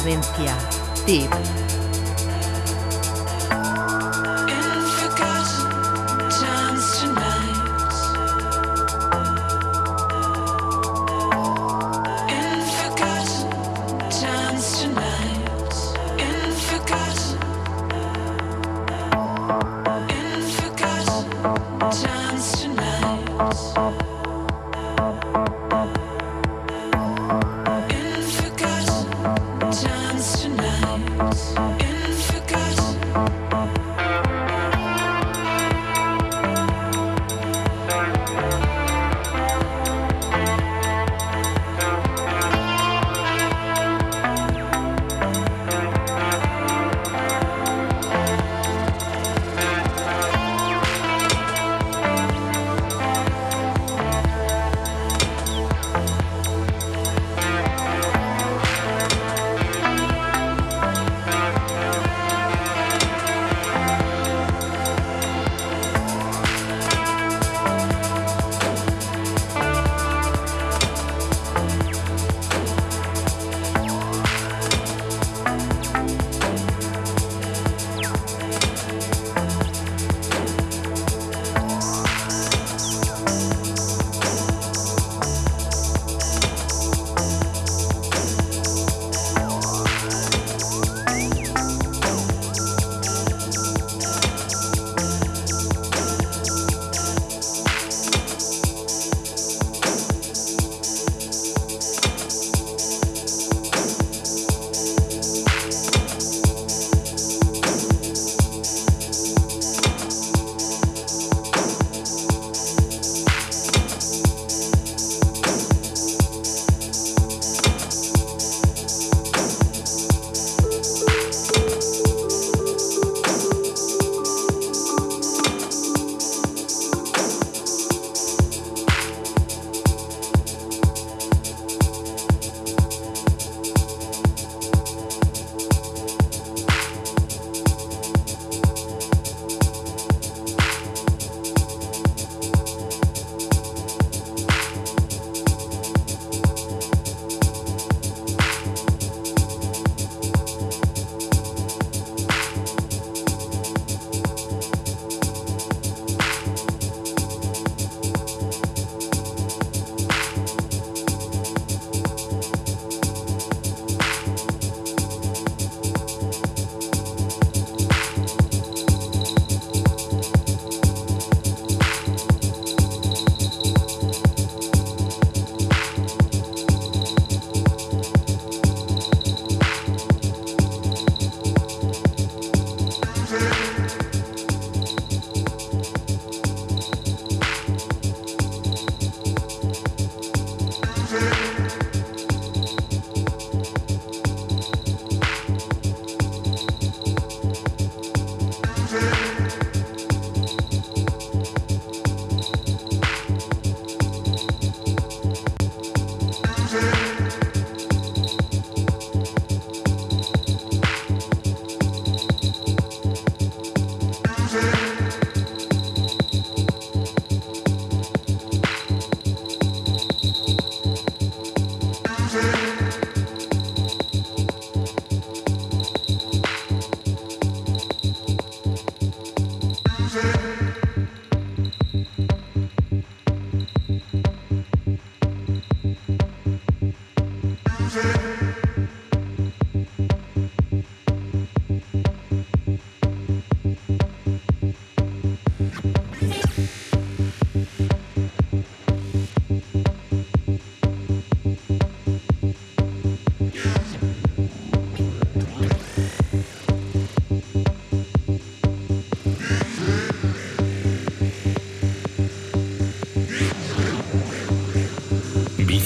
Cadencia. Tip.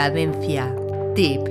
Cadencia. Tip.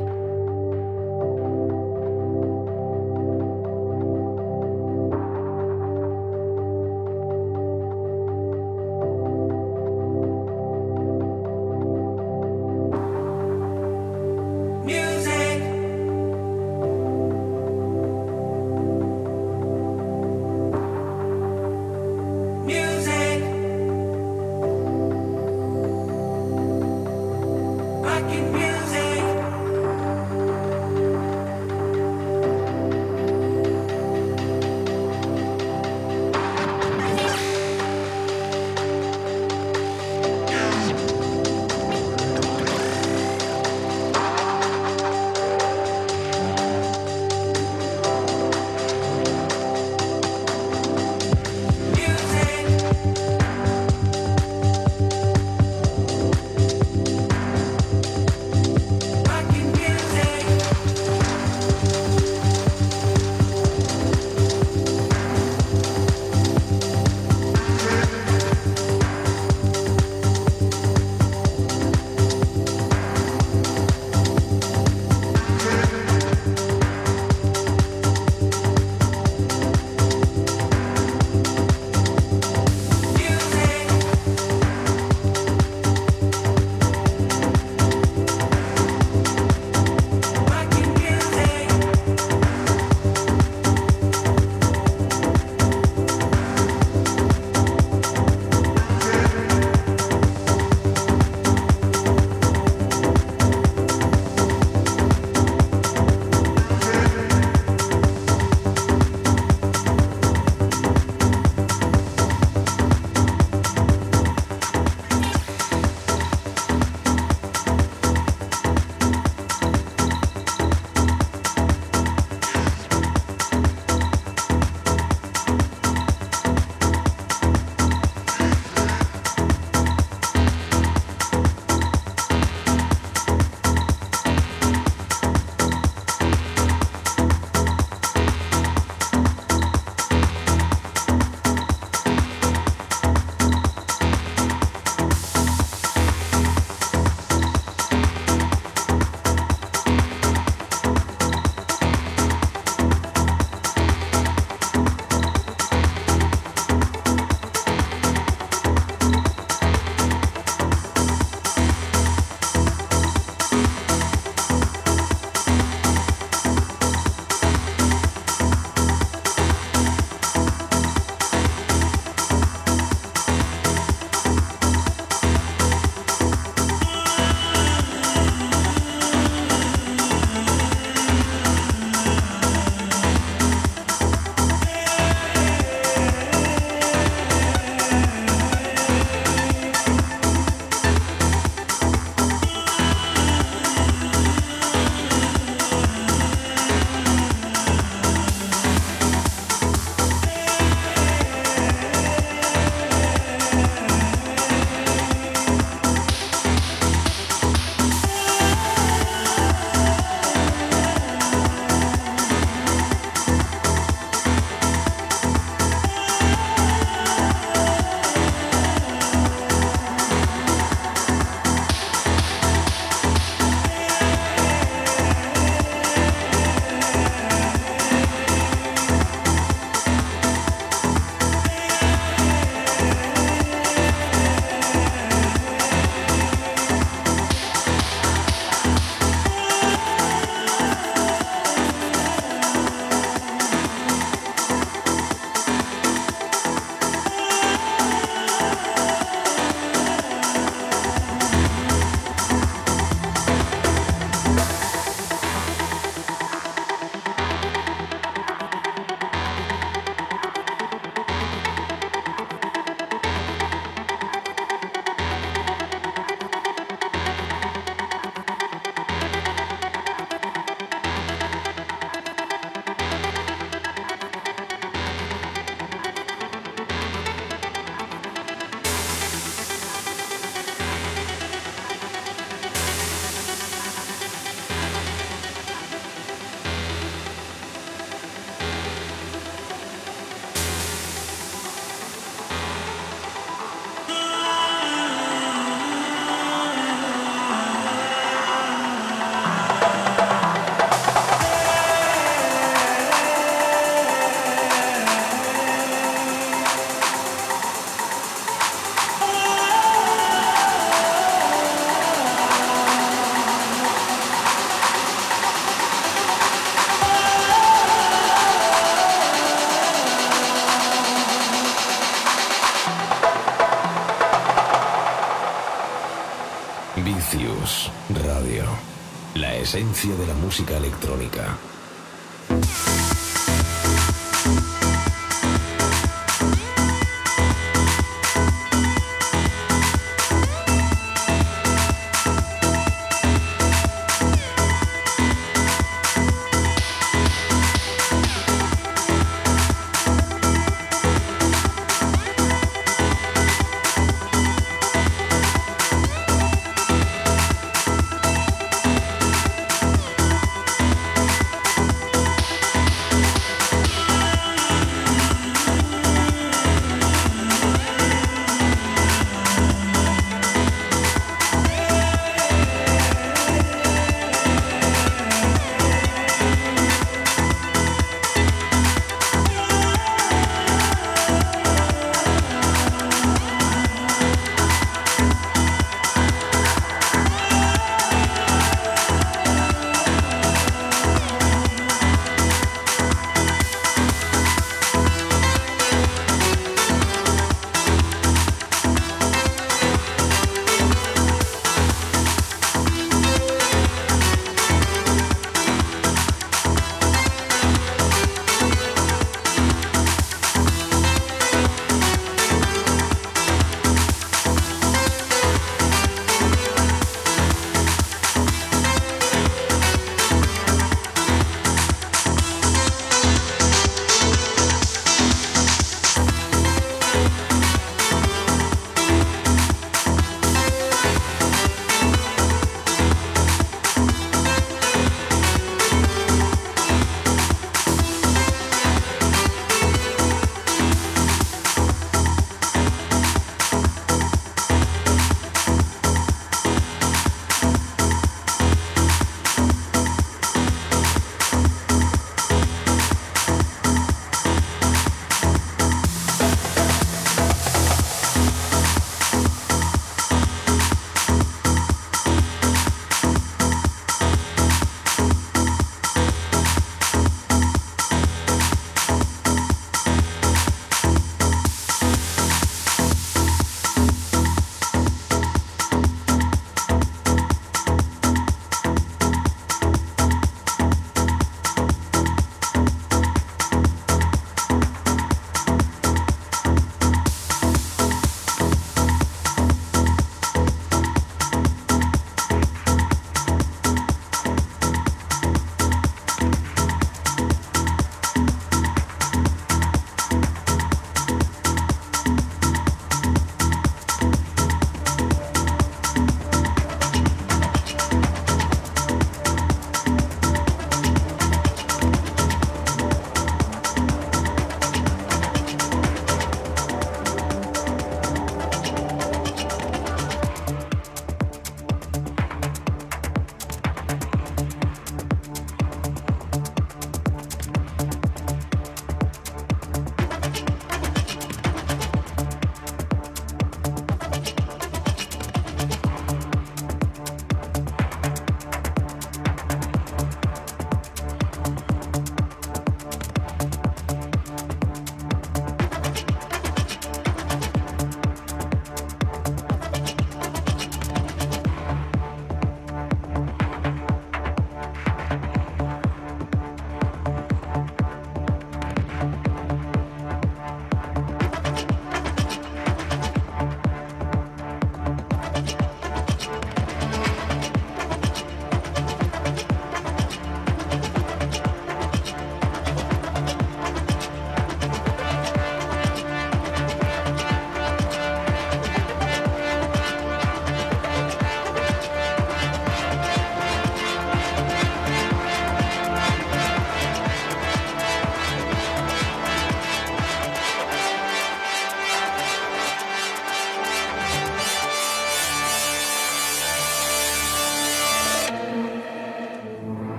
Música electrónica.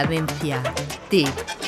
Cadencia. Tip.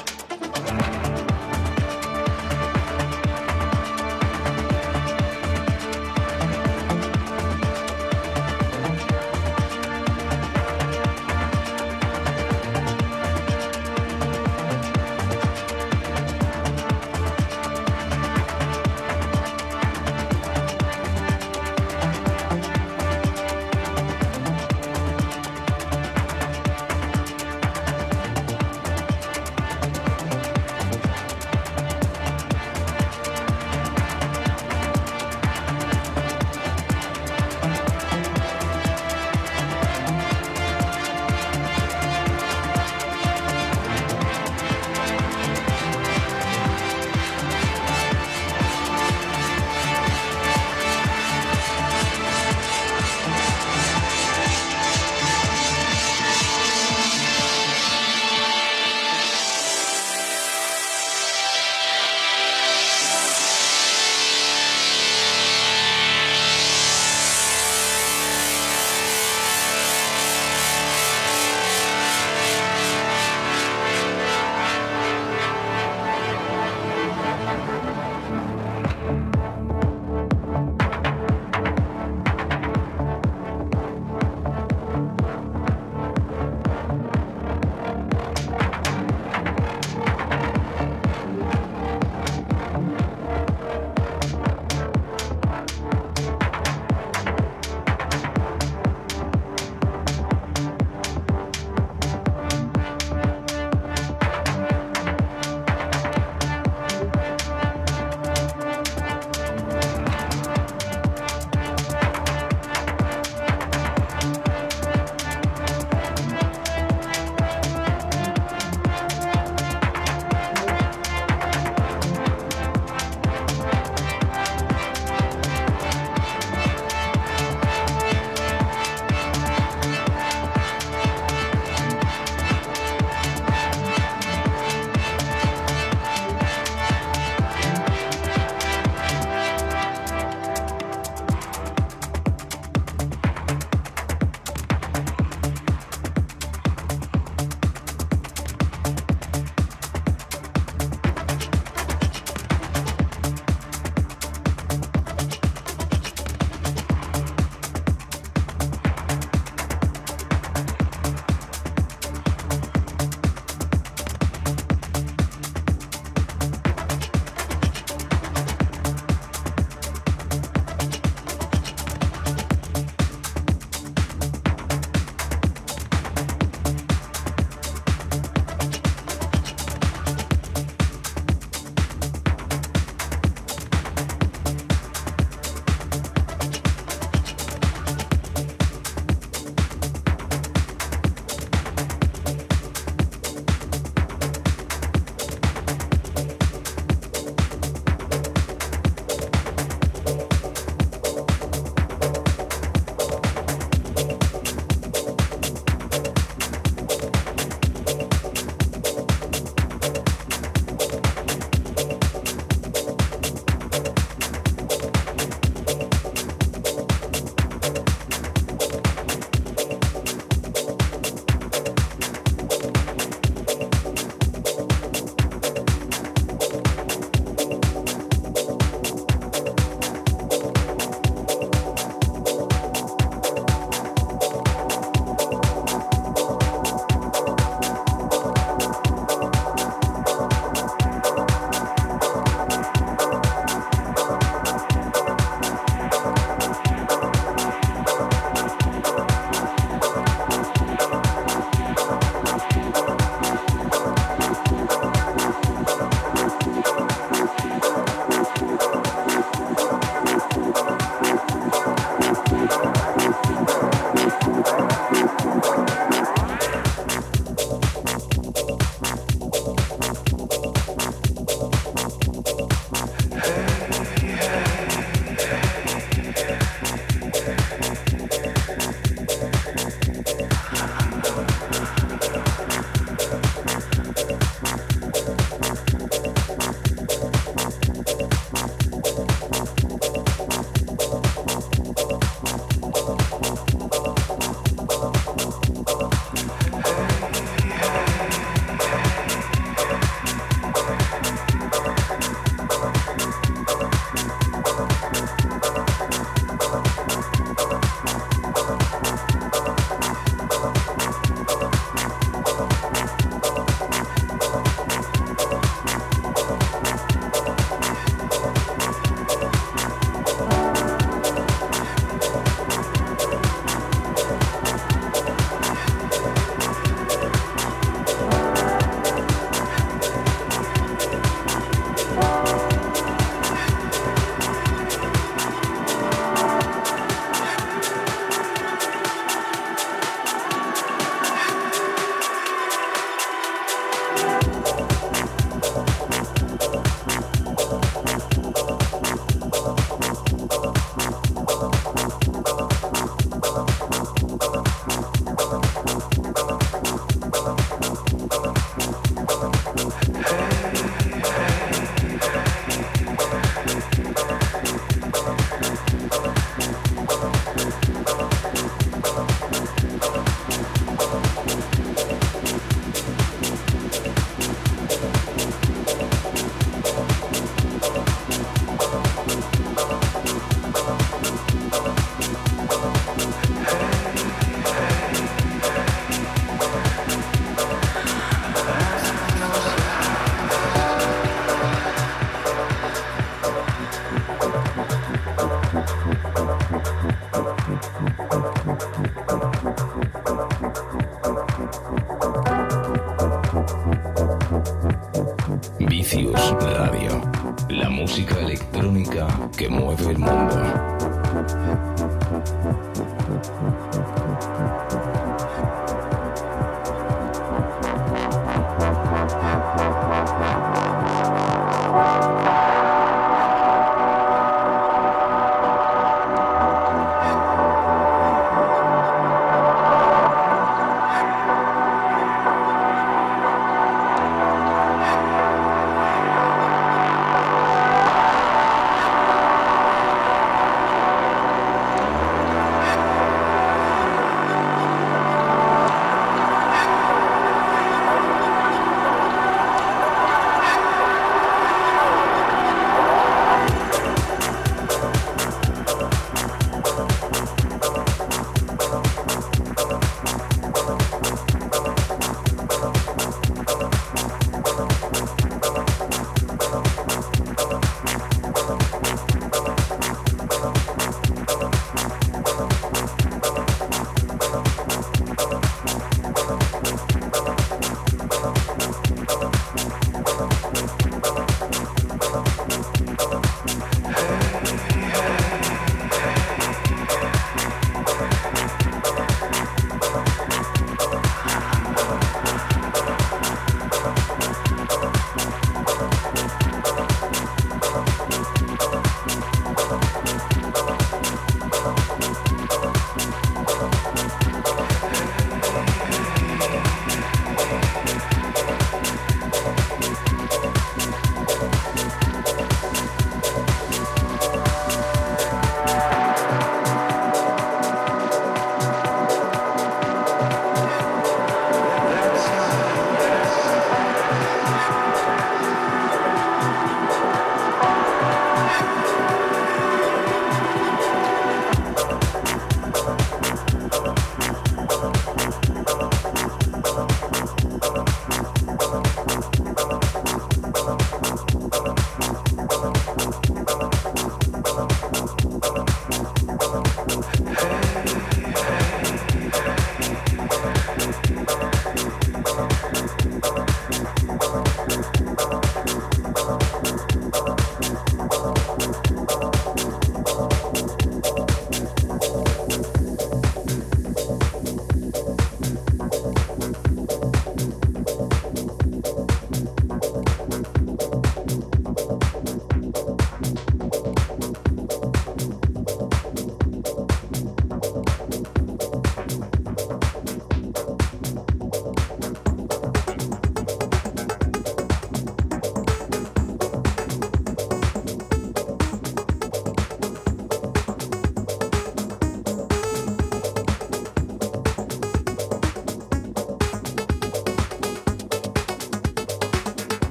Que mueve el mundo.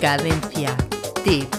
Cadencia. Tip.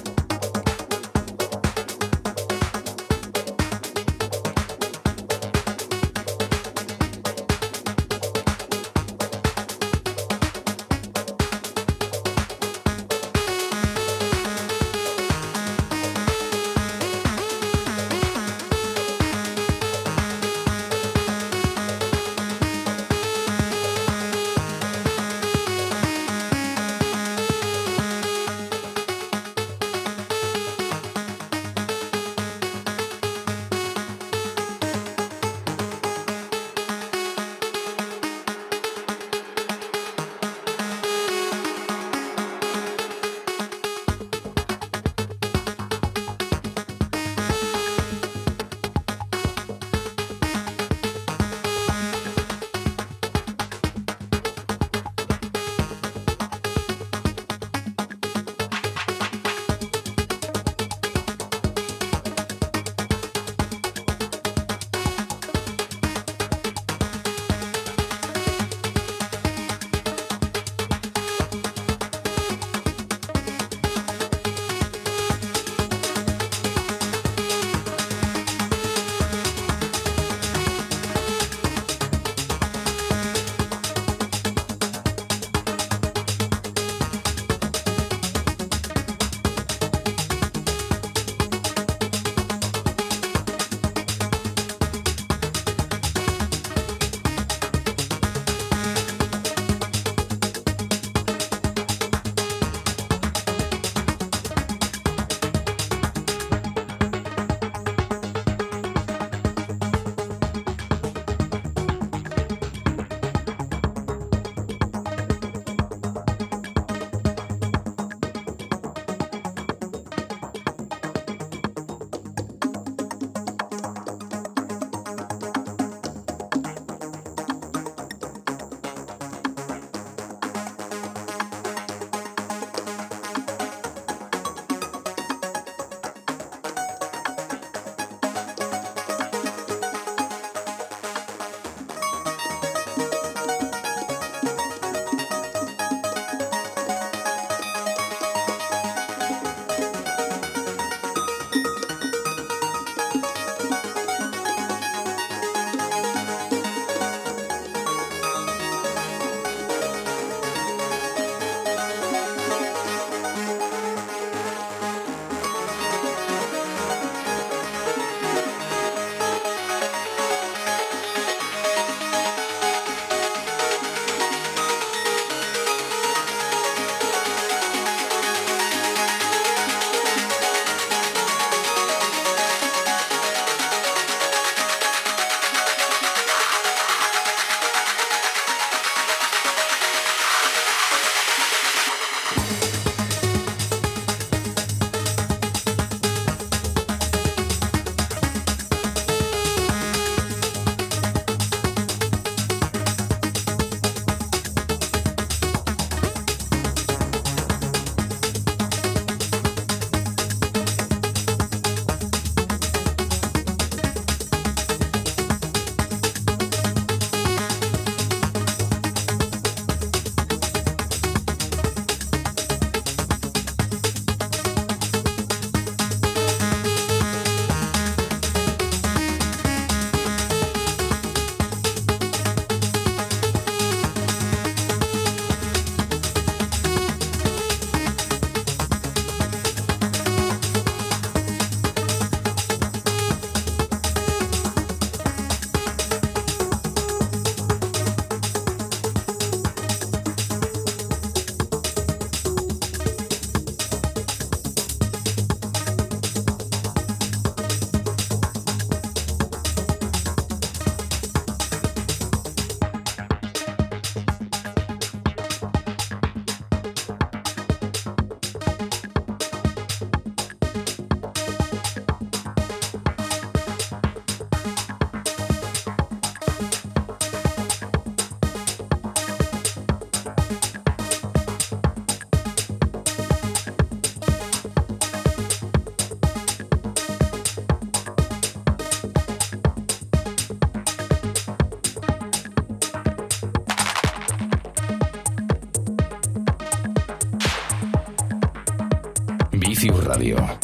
Ciu Radio.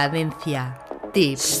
Cadencia. Tips.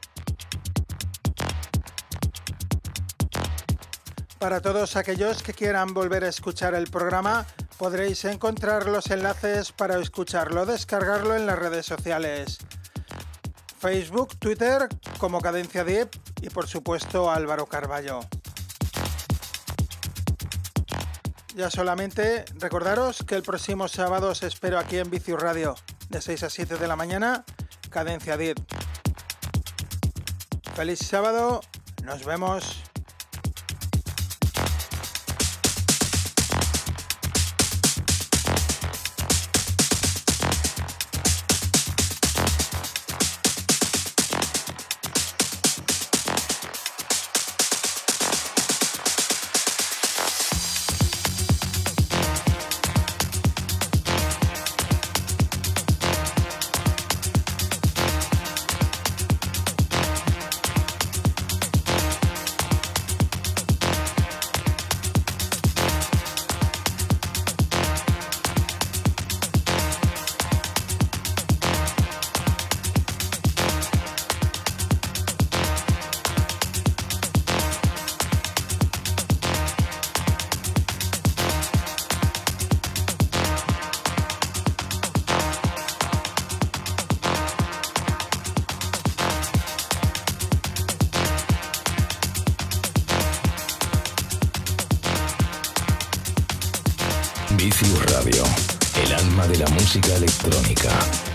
Para todos aquellos que quieran volver a escuchar el programa, podréis encontrar los enlaces para escucharlo, descargarlo en las redes sociales. Facebook, Twitter como Cadencia Deep y por supuesto Álvaro Carballo. Ya solamente recordaros que el próximo sábado os espero aquí en Vicius Radio de 6 a 7 de la mañana, Cadencia Deep. Feliz sábado, nos vemos. Música electrónica.